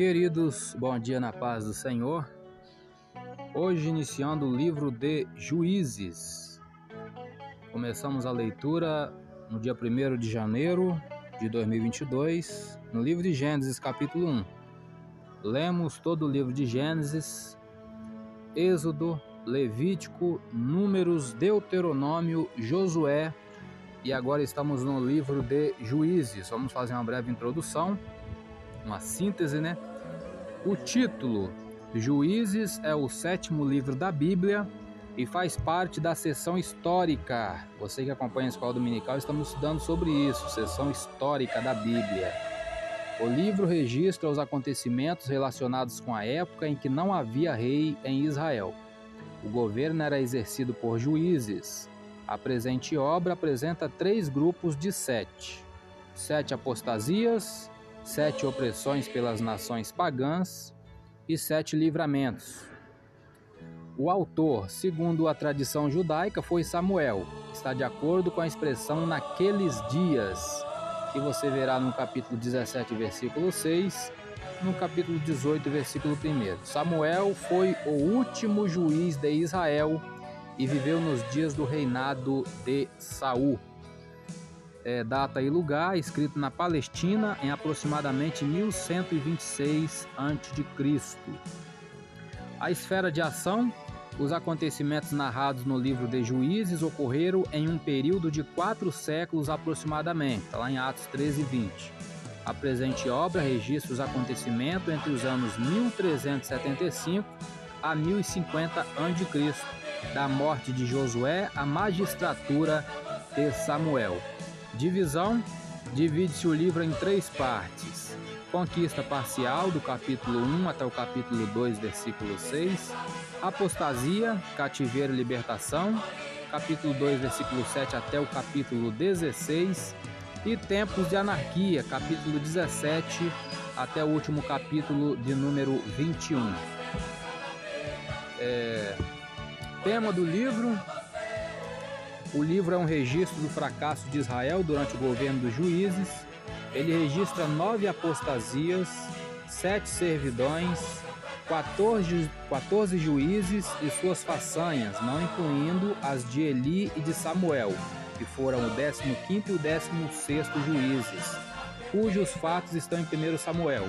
Queridos, bom dia na paz do Senhor. Hoje iniciando o livro de Juízes. Começamos a leitura no dia 1 de janeiro de 2022, no livro de Gênesis, capítulo 1. Lemos todo o livro de Gênesis, Êxodo, Levítico, Números, Deuteronômio, Josué e agora estamos no livro de Juízes. Vamos fazer uma breve introdução, uma síntese, né? O título Juízes é o sétimo livro da Bíblia e faz parte da sessão histórica. Você que acompanha a escola dominical, estamos estudando sobre isso, sessão histórica da Bíblia. O livro registra os acontecimentos relacionados com a época em que não havia rei em Israel. O governo era exercido por juízes, a presente obra apresenta três grupos de sete: sete apostasias, sete opressões pelas nações pagãs e sete livramentos. O autor, segundo a tradição judaica, foi Samuel. Está de acordo com a expressão naqueles dias, que você verá no capítulo 17, versículo 6, no capítulo 18, versículo 1. Samuel foi o último juiz de Israel e viveu nos dias do reinado de Saul. É, data e lugar escrito na Palestina em aproximadamente 1126 a.C. A esfera de ação, os acontecimentos narrados no livro de Juízes ocorreram em um período de quatro séculos aproximadamente, lá em Atos 13 e 20. A presente obra registra os acontecimentos entre os anos 1375 a 1050 a.C da morte de Josué à magistratura de Samuel. Divisão: divide-se o livro em três partes. Conquista parcial, do capítulo 1 até o capítulo 2, versículo 6. Apostasia, cativeiro e libertação, capítulo 2, versículo 7 até o capítulo 16. E Tempos de Anarquia, capítulo 17 até o último capítulo de número 21. É, Tema do livro: O livro é um registro do fracasso de Israel durante o governo dos juízes. Ele registra nove apostasias, sete servidões, 14, 14 juízes e suas façanhas, não incluindo as de Eli e de Samuel, que foram o 15 e o 16 juízes, cujos fatos estão em 1 Samuel,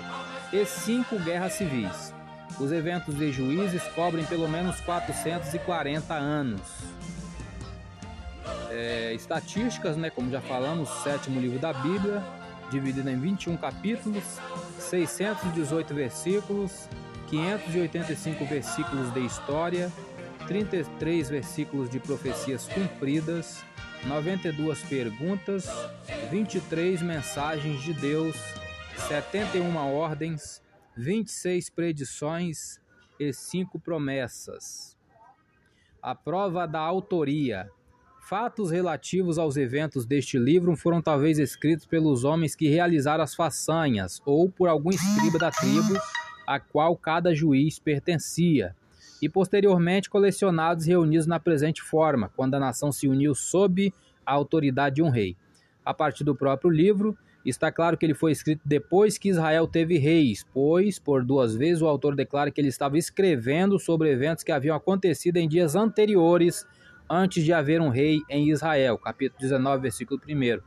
e cinco guerras civis. Os eventos de juízes cobrem pelo menos 440 anos. É, estatísticas, né, como já falamos, sétimo livro da Bíblia, dividido em 21 capítulos, 618 versículos, 585 versículos de história, 33 versículos de profecias cumpridas, 92 perguntas, 23 mensagens de Deus, 71 ordens, 26 predições e 5 promessas. A prova da autoria. Fatos relativos aos eventos deste livro foram talvez escritos pelos homens que realizaram as façanhas ou por algum escriba da tribo a qual cada juiz pertencia, e posteriormente colecionados e reunidos na presente forma, quando a nação se uniu sob a autoridade de um rei. A partir do próprio livro, Está claro que ele foi escrito depois que Israel teve reis, pois, por duas vezes, o autor declara que ele estava escrevendo sobre eventos que haviam acontecido em dias anteriores, antes de haver um rei em Israel. Capítulo 19, versículo 1.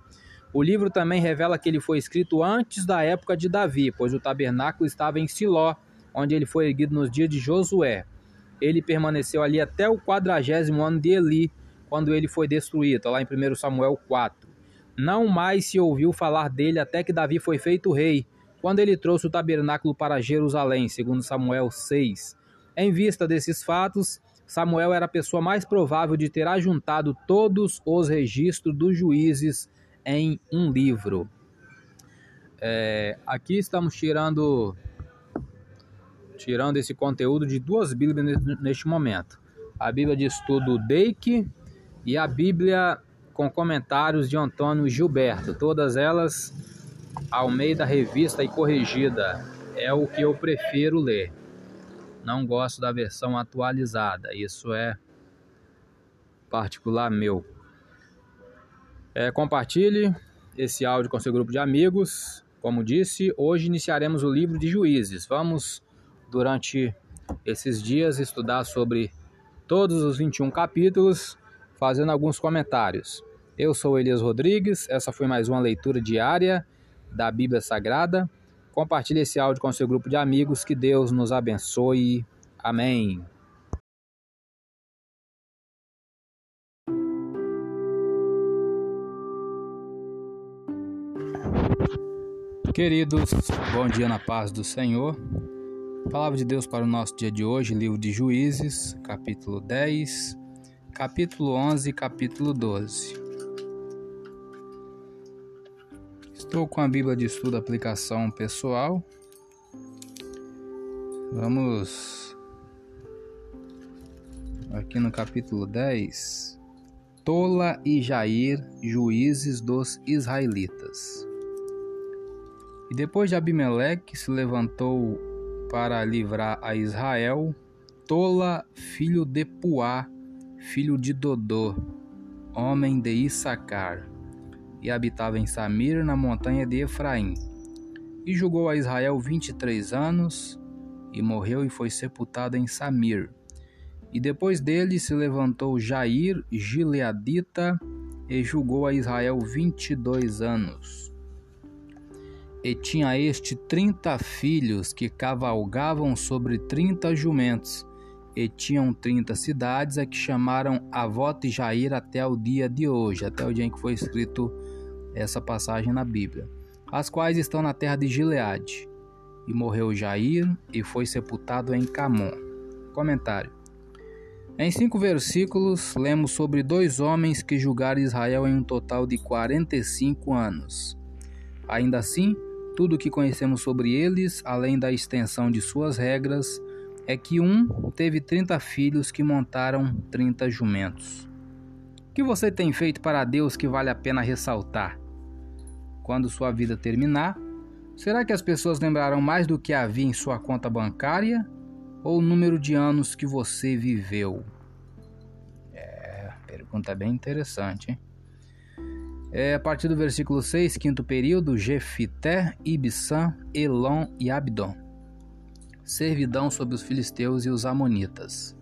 O livro também revela que ele foi escrito antes da época de Davi, pois o tabernáculo estava em Siló, onde ele foi erguido nos dias de Josué. Ele permaneceu ali até o quadragésimo ano de Eli, quando ele foi destruído, lá em 1 Samuel 4. Não mais se ouviu falar dele até que Davi foi feito rei, quando ele trouxe o tabernáculo para Jerusalém, segundo Samuel 6. Em vista desses fatos, Samuel era a pessoa mais provável de ter ajuntado todos os registros dos juízes em um livro. É, aqui estamos tirando tirando esse conteúdo de duas Bíblias neste momento. A Bíblia de Estudo Deike e a Bíblia com comentários de Antônio Gilberto, todas elas ao meio da revista e corrigida. É o que eu prefiro ler. Não gosto da versão atualizada, isso é particular meu. É, compartilhe esse áudio com seu grupo de amigos, Como disse, hoje iniciaremos o livro de Juízes. Vamos, durante esses dias, estudar sobre todos os 21 capítulos, fazendo alguns comentários. Eu sou Elias Rodrigues, essa foi mais uma leitura diária da Bíblia Sagrada. Compartilhe esse áudio com seu grupo de amigos, que Deus nos abençoe. Amém. Queridos, bom dia na paz do Senhor. Palavra de Deus para o nosso dia de hoje, livro de Juízes, capítulo 10, capítulo 11 e capítulo 12. Estou com a Bíblia de Estudo Aplicação Pessoal. Vamos aqui no capítulo 10. Tola e Jair, juízes dos israelitas. E depois de Abimeleque se levantou para livrar a Israel, Tola, filho de Puá, filho de Dodô, homem de Issacar, e habitava em Samir, na montanha de Efraim. E julgou a Israel vinte e três anos, e morreu e foi sepultado em Samir. E depois dele se levantou Jair, gileadita, e julgou a Israel vinte e dois anos. E tinha este trinta filhos que cavalgavam sobre trinta jumentos, e tinham trinta cidades a que chamaram Avot e Jair até o dia de hoje, até o dia em que foi escrito essa passagem na Bíblia, as quais estão na terra de Gileade. E morreu Jair e foi sepultado em Camon. Comentário. Em cinco versículos, lemos sobre dois homens que julgaram Israel em um total de 45 anos. Ainda assim, tudo o que conhecemos sobre eles, além da extensão de suas regras, é que um teve 30 filhos que montaram 30 jumentos. O que você tem feito para Deus que vale a pena ressaltar? Quando sua vida terminar, será que as pessoas lembrarão mais do que havia em sua conta bancária ou o número de anos que você viveu? É, pergunta bem interessante, hein? É, a partir do versículo 6, quinto período, Jefité, Ibsã, Elon e Abdon. Servidão sobre os filisteus e os amonitas.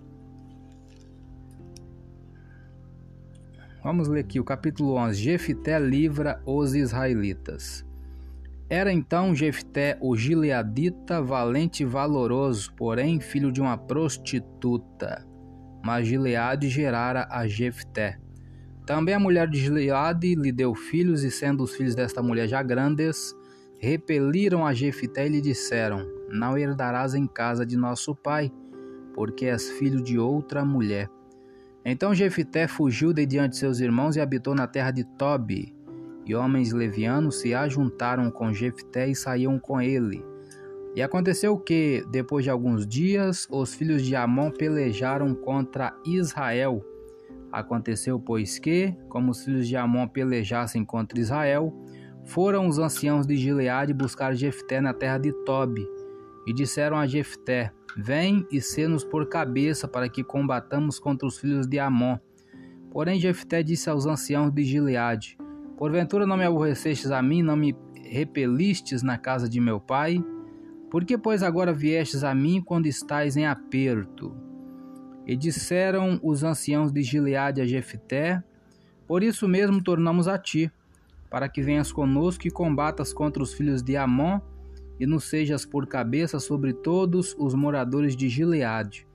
Vamos ler aqui o capítulo 11. Jefité livra os israelitas. Era então Jefté o gileadita, valente e valoroso, porém filho de uma prostituta. Mas Gileade gerara a Jefté. Também a mulher de Gileade lhe deu filhos, e sendo os filhos desta mulher já grandes, repeliram a Jefité e lhe disseram: Não herdarás em casa de nosso pai, porque és filho de outra mulher. Então Jefité fugiu de diante de seus irmãos e habitou na terra de Tobi. E homens levianos se ajuntaram com Jefté e saíam com ele. E aconteceu que, depois de alguns dias, os filhos de Amon pelejaram contra Israel Aconteceu, pois, que, como os filhos de Amon pelejassem contra Israel, foram os anciãos de Gileade buscar Jefté na terra de Tobi, e disseram a Jefté: Vem e sê-nos por cabeça para que combatamos contra os filhos de Amon. Porém Jefté disse aos anciãos de Gileade: Porventura não me aborrecestes a mim, não me repelistes na casa de meu pai? Por que, pois, agora viestes a mim quando estais em aperto? E disseram os anciãos de Gileade a Jefté: Por isso mesmo tornamos a ti, para que venhas conosco e combatas contra os filhos de Amon, e nos sejas por cabeça sobre todos os moradores de Gileade.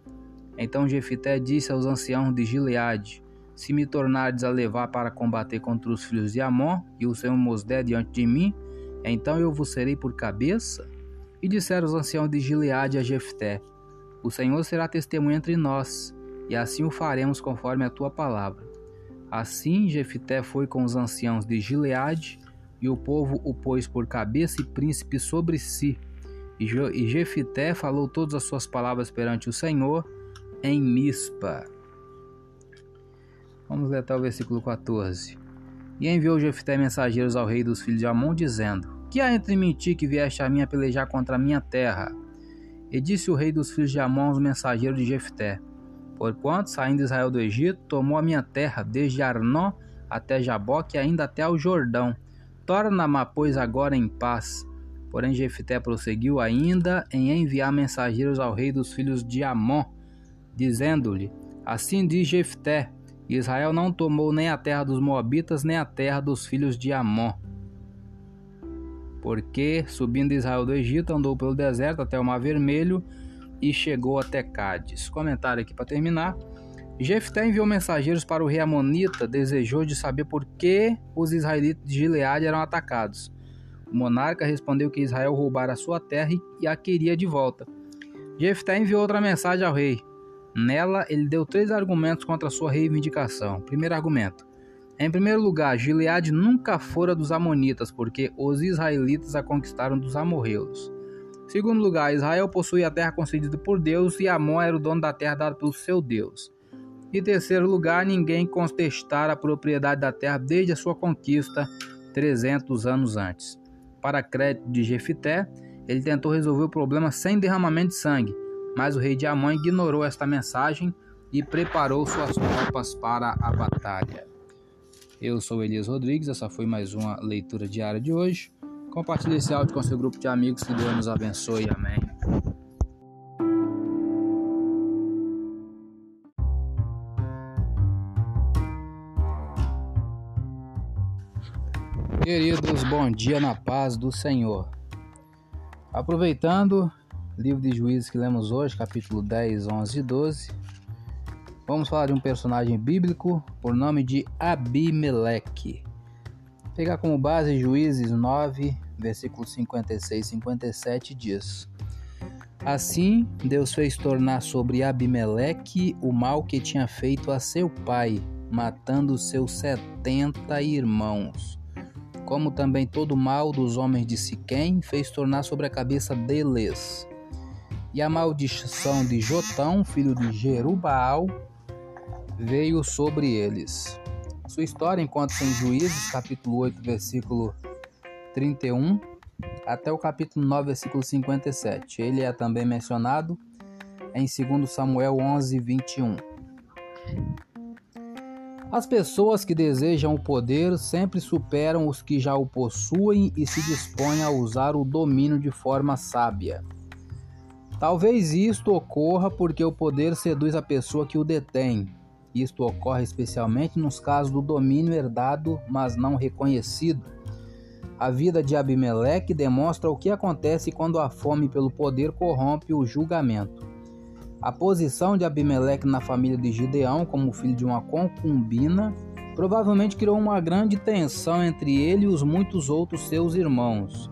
Então Jefté disse aos anciãos de Gileade: Se me tornardes a levar para combater contra os filhos de Amon, e o Senhor mos der diante de mim, então eu vos serei por cabeça? E disseram os anciãos de Gileade a Jefté: o Senhor será testemunha entre nós, e assim o faremos conforme a tua palavra. Assim Jefité foi com os anciãos de Gileade, e o povo o pôs por cabeça e príncipe sobre si. E Jefité falou todas as suas palavras perante o Senhor em Mispa. Vamos ler até o versículo 14. E enviou Jefité mensageiros ao rei dos filhos de Amon, dizendo: Que há entre mim e ti que vieste a mim a pelejar contra a minha terra? E disse o rei dos filhos de Amon aos mensageiros de Jefté: Porquanto, saindo Israel do Egito, tomou a minha terra, desde Arnó até Jaboque e ainda até ao Jordão. Torna-ma, pois, agora em paz, Porém, Jefté prosseguiu ainda em enviar mensageiros ao rei dos filhos de Amon, dizendo-lhe: Assim diz Jefté: Israel não tomou nem a terra dos Moabitas, nem a terra dos filhos de Amon. Porque, subindo Israel do Egito, andou pelo deserto até o Mar Vermelho e chegou até Cádiz. Comentário aqui para terminar. Jefté enviou mensageiros para o rei Amonita, desejou de saber por que os israelitas de Gileade eram atacados. O monarca respondeu que Israel roubara sua terra e a queria de volta. Jefté enviou outra mensagem ao rei. Nela, ele deu três argumentos contra sua reivindicação. Primeiro argumento: em primeiro lugar, Gileade nunca fora dos Amonitas, porque os israelitas a conquistaram dos amorreus. Segundo lugar, Israel possuía a terra concedida por Deus e Amon era o dono da terra dada pelo seu Deus. E terceiro lugar, ninguém contestara a propriedade da terra desde a sua conquista 300 anos antes. Para crédito de Jefité, ele tentou resolver o problema sem derramamento de sangue mas o rei de Amon ignorou esta mensagem e preparou suas tropas para a batalha. Eu sou Elias Rodrigues, essa foi mais uma leitura diária de hoje. Compartilhe esse áudio com seu grupo de amigos, que Deus nos abençoe. Amém. Queridos, bom dia na paz do Senhor. Aproveitando Livro de Juízes que lemos hoje, capítulo 10, 11 e 12. Vamos falar de um personagem bíblico por nome de Abimeleque. Pegar como base Juízes 9, versículos 56 e 57 diz: Assim Deus fez tornar sobre Abimeleque o mal que tinha feito a seu pai, matando seus setenta irmãos. Como também todo o mal dos homens de Siquém fez tornar sobre a cabeça deles e a maldição de Jotão, filho de Jerubaal, veio sobre eles. Sua história encontra-se em Juízes, capítulo 8, versículo 31, até o capítulo 9, versículo 57. Ele é também mencionado em 2 Samuel 11, 21. As pessoas que desejam o poder sempre superam os que já o possuem e se dispõem a usar o domínio de forma sábia. Talvez isto ocorra porque o poder seduz a pessoa que o detém. Isto ocorre especialmente nos casos do domínio herdado, mas não reconhecido. A vida de Abimeleque demonstra o que acontece quando a fome pelo poder corrompe o julgamento. A posição de Abimeleque na família de Gideão, como filho de uma concubina, provavelmente criou uma grande tensão entre ele e os muitos outros seus irmãos.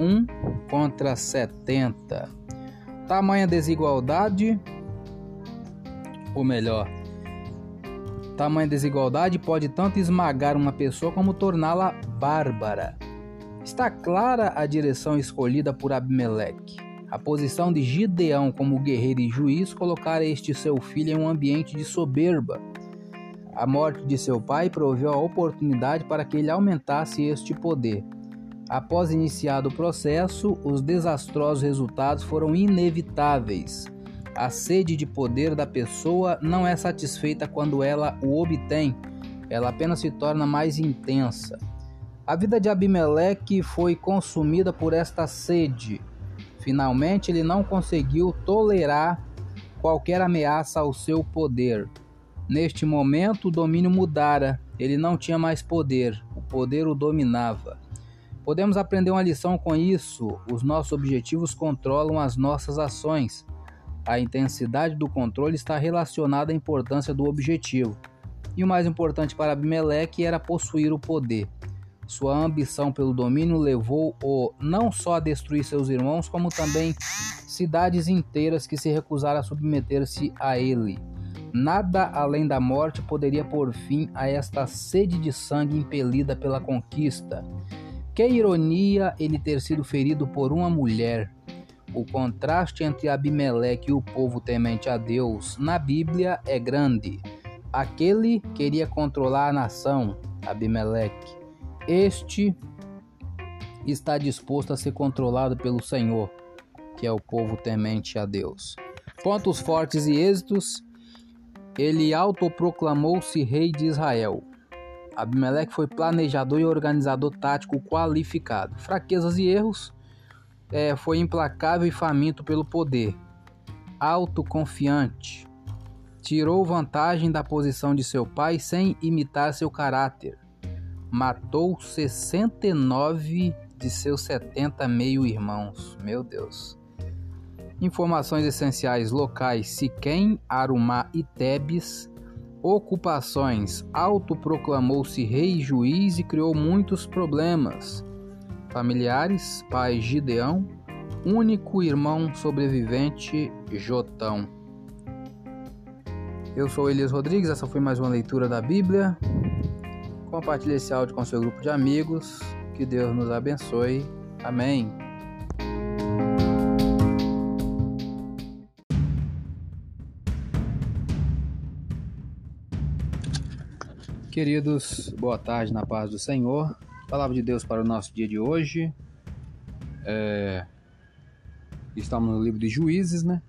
Um contra setenta. Tamanha desigualdade, ou melhor, tamanha desigualdade pode tanto esmagar uma pessoa como torná-la bárbara. Está clara a direção escolhida por Abimeleque. A posição de Gideão como guerreiro e juiz colocara este seu filho em um ambiente de soberba. A morte de seu pai proveu a oportunidade para que ele aumentasse este poder. Após iniciado o processo, os desastrosos resultados foram inevitáveis. A sede de poder da pessoa não é satisfeita quando ela o obtém, ela apenas se torna mais intensa. A vida de Abimeleque foi consumida por esta sede. Finalmente, ele não conseguiu tolerar qualquer ameaça ao seu poder. Neste momento, o domínio mudara. Ele não tinha mais poder, o poder o dominava. Podemos aprender uma lição com isso. Os nossos objetivos controlam as nossas ações. A intensidade do controle está relacionada à importância do objetivo. E o mais importante para Abimeleque era possuir o poder. Sua ambição pelo domínio levou-o não só a destruir seus irmãos, como também cidades inteiras que se recusaram a submeter-se a ele. Nada além da morte poderia pôr fim a esta sede de sangue impelida pela conquista. Que ironia ele ter sido ferido por uma mulher. O contraste entre Abimeleque e o povo temente a Deus na Bíblia é grande. Aquele queria controlar a nação, Abimeleque. Este está disposto a ser controlado pelo Senhor, que é o povo temente a Deus. Pontos fortes e êxitos. Ele autoproclamou-se rei de Israel. Abimeleque foi planejador e organizador tático qualificado. Fraquezas e erros. é, foi implacável e faminto pelo poder, autoconfiante. Tirou vantagem da posição de seu pai sem imitar seu caráter. Matou 69 de seus 70 meio-irmãos. Meu Deus. Informações essenciais locais: Siquém, Arumá e Tebes. Ocupações: autoproclamou-se rei e juiz e criou muitos problemas. Familiares: pai Gideão, único irmão sobrevivente Jotão. Eu sou Elias Rodrigues, essa foi mais uma leitura da Bíblia. Compartilhe esse áudio com seu grupo de amigos. Que Deus nos abençoe. Amém. Queridos, boa tarde na paz do Senhor. Palavra de Deus para o nosso dia de hoje. É... Estamos no livro de Juízes, né?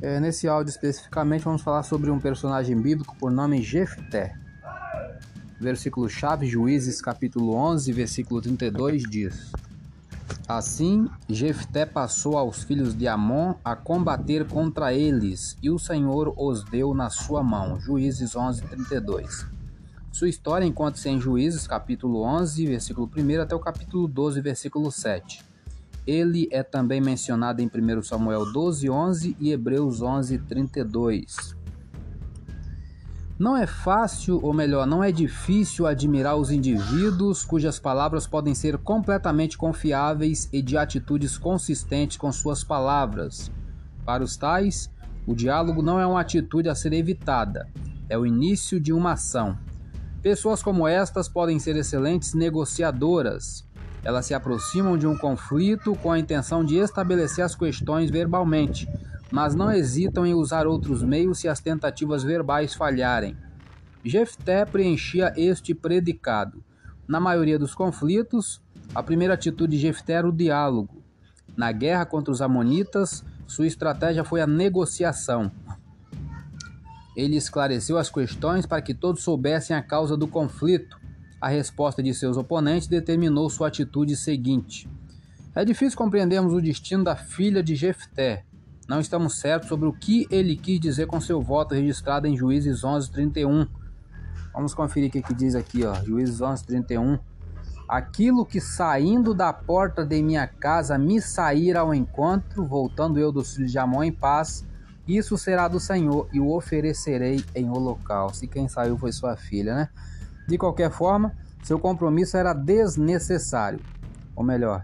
É, nesse áudio especificamente vamos falar sobre um personagem bíblico por nome Jefté. Versículo chave, Juízes capítulo 11, versículo 32 diz: Assim, Jefté passou aos filhos de Amon a combater contra eles, e o Senhor os deu na sua mão. Juízes 11, 32. Sua história encontra-se em Juízes, capítulo 11, versículo 1 até o capítulo 12, versículo 7. Ele é também mencionado em 1 Samuel 12, 11 e Hebreus 11, 32. Não é fácil, ou melhor, não é difícil admirar os indivíduos cujas palavras podem ser completamente confiáveis e de atitudes consistentes com suas palavras. Para os tais, o diálogo não é uma atitude a ser evitada, é o início de uma ação. Pessoas como estas podem ser excelentes negociadoras. Elas se aproximam de um conflito com a intenção de estabelecer as questões verbalmente, mas não hesitam em usar outros meios se as tentativas verbais falharem. Jefté preenchia este predicado. Na maioria dos conflitos, a primeira atitude de Jefté era o diálogo. Na guerra contra os amonitas, sua estratégia foi a negociação. Ele esclareceu as questões para que todos soubessem a causa do conflito. A resposta de seus oponentes determinou sua atitude seguinte. É difícil compreendermos o destino da filha de Jefté. Não estamos certos sobre o que ele quis dizer com seu voto registrado em Juízes 11:31. Vamos conferir o que, que diz aqui, ó. Juízes 11:31. Aquilo que saindo da porta de minha casa me sair ao encontro, voltando eu dos filhos de Amon em paz, isso será do Senhor e o oferecerei em holocausto. E quem saiu foi sua filha, né? De qualquer forma, seu compromisso era desnecessário. Ou melhor,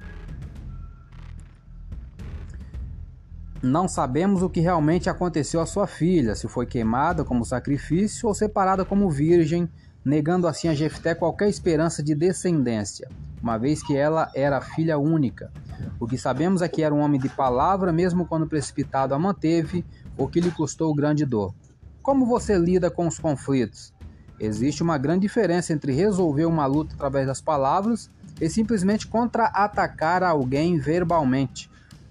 não sabemos o que realmente aconteceu à sua filha, se foi queimada como sacrifício ou separada como virgem, negando assim a Jefté qualquer esperança de descendência, uma vez que ela era filha única. O que sabemos é que era um homem de palavra, mesmo quando precipitado a manteve, o que lhe custou grande dor. Como você lida com os conflitos? Existe uma grande diferença entre resolver uma luta através das palavras e simplesmente contra-atacar alguém verbalmente.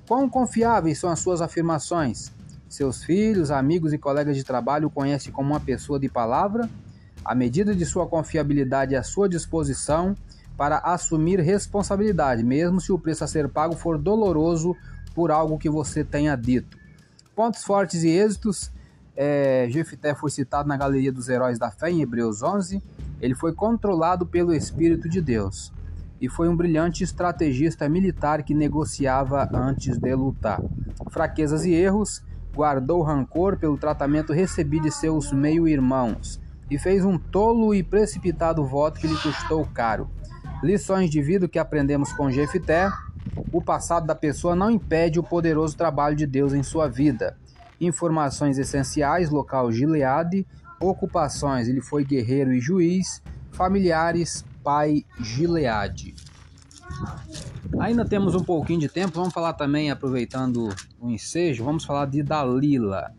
Quão confiáveis são as suas afirmações? Seus filhos, amigos e colegas de trabalho o conhecem como uma pessoa de palavra? A medida de sua confiabilidade é à sua disposição para assumir responsabilidade, mesmo se o preço a ser pago for doloroso por algo que você tenha dito. Pontos fortes e êxitos. É, Jefté foi citado na Galeria dos Heróis da Fé em Hebreus 11. Ele foi controlado pelo Espírito de Deus e foi um brilhante estrategista militar que negociava antes de lutar. Fraquezas e erros, guardou rancor pelo tratamento recebido de seus meio-irmãos e fez um tolo e precipitado voto que lhe custou caro. Lições de vida que aprendemos com Jefté o passado da pessoa não impede o poderoso trabalho de Deus em sua vida. Informações essenciais: local Gileade, ocupações, ele foi guerreiro e juiz, familiares, pai Gileade. Ainda temos um pouquinho de tempo, vamos falar também, aproveitando o ensejo, vamos falar de Dalila.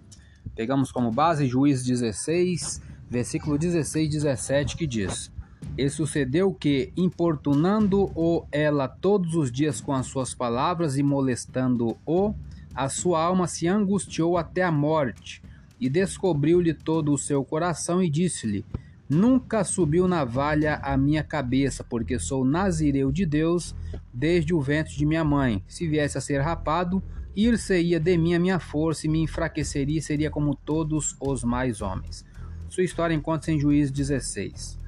Pegamos como base Juízes 16, versículo 16 e 17, que diz: e sucedeu que, importunando-o ela todos os dias com as suas palavras e molestando-o, a sua alma se angustiou até a morte, e descobriu-lhe todo o seu coração e disse-lhe: Nunca subiu navalha à minha cabeça, porque sou nazireu de Deus desde o ventre de minha mãe. Se viesse a ser rapado, ir-se-ia de mim a minha força e me enfraqueceria, seria como todos os mais homens. Sua história encontra-se em Juízes 16.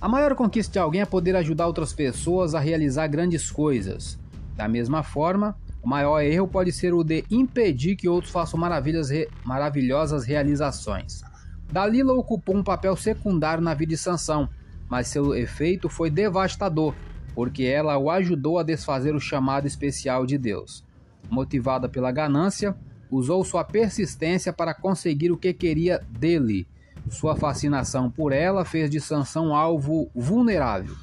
A maior conquista de alguém é poder ajudar outras pessoas a realizar grandes coisas. Da mesma forma, o maior erro pode ser o de impedir que outros façam re... maravilhosas realizações. Dalila ocupou um papel secundário na vida de Sansão, mas seu efeito foi devastador, porque ela o ajudou a desfazer o chamado especial de Deus. Motivada pela ganância, usou sua persistência para conseguir o que queria dele. Sua fascinação por ela fez de Sansão alvo vulnerável.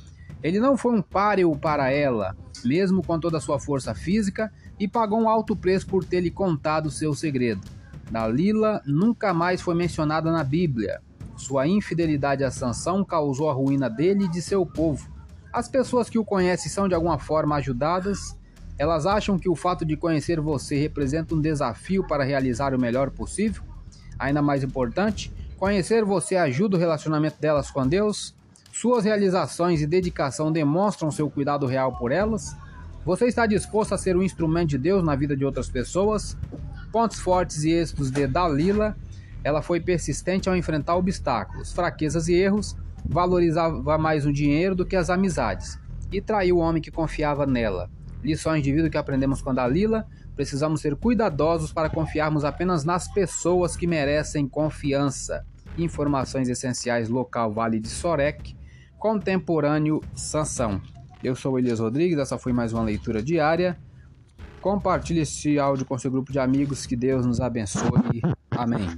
Ele não foi um páreo para ela, mesmo com toda a sua força física, e pagou um alto preço por ter lhe contado seu segredo. Dalila nunca mais foi mencionada na Bíblia. Sua infidelidade a Sansão causou a ruína dele e de seu povo. As pessoas que o conhecem são de alguma forma ajudadas. Elas acham que o fato de conhecer você representa um desafio para realizar o melhor possível. Ainda mais importante, conhecer você ajuda o relacionamento delas com Deus. Suas realizações e dedicação demonstram seu cuidado real por elas. Você está disposto a ser um instrumento de Deus na vida de outras pessoas? Pontos fortes e êxitos de Dalila, ela foi persistente ao enfrentar obstáculos, fraquezas e erros, valorizava mais o dinheiro do que as amizades e traiu o homem que confiava nela. Lições de vida que aprendemos com Dalila: precisamos ser cuidadosos para confiarmos apenas nas pessoas que merecem confiança. Informações essenciais local Vale de Sorek, contemporâneo Sansão. Eu sou Elias Rodrigues, essa foi mais uma leitura diária. Compartilhe esse áudio com seu grupo de amigos. Que Deus nos abençoe. Amém.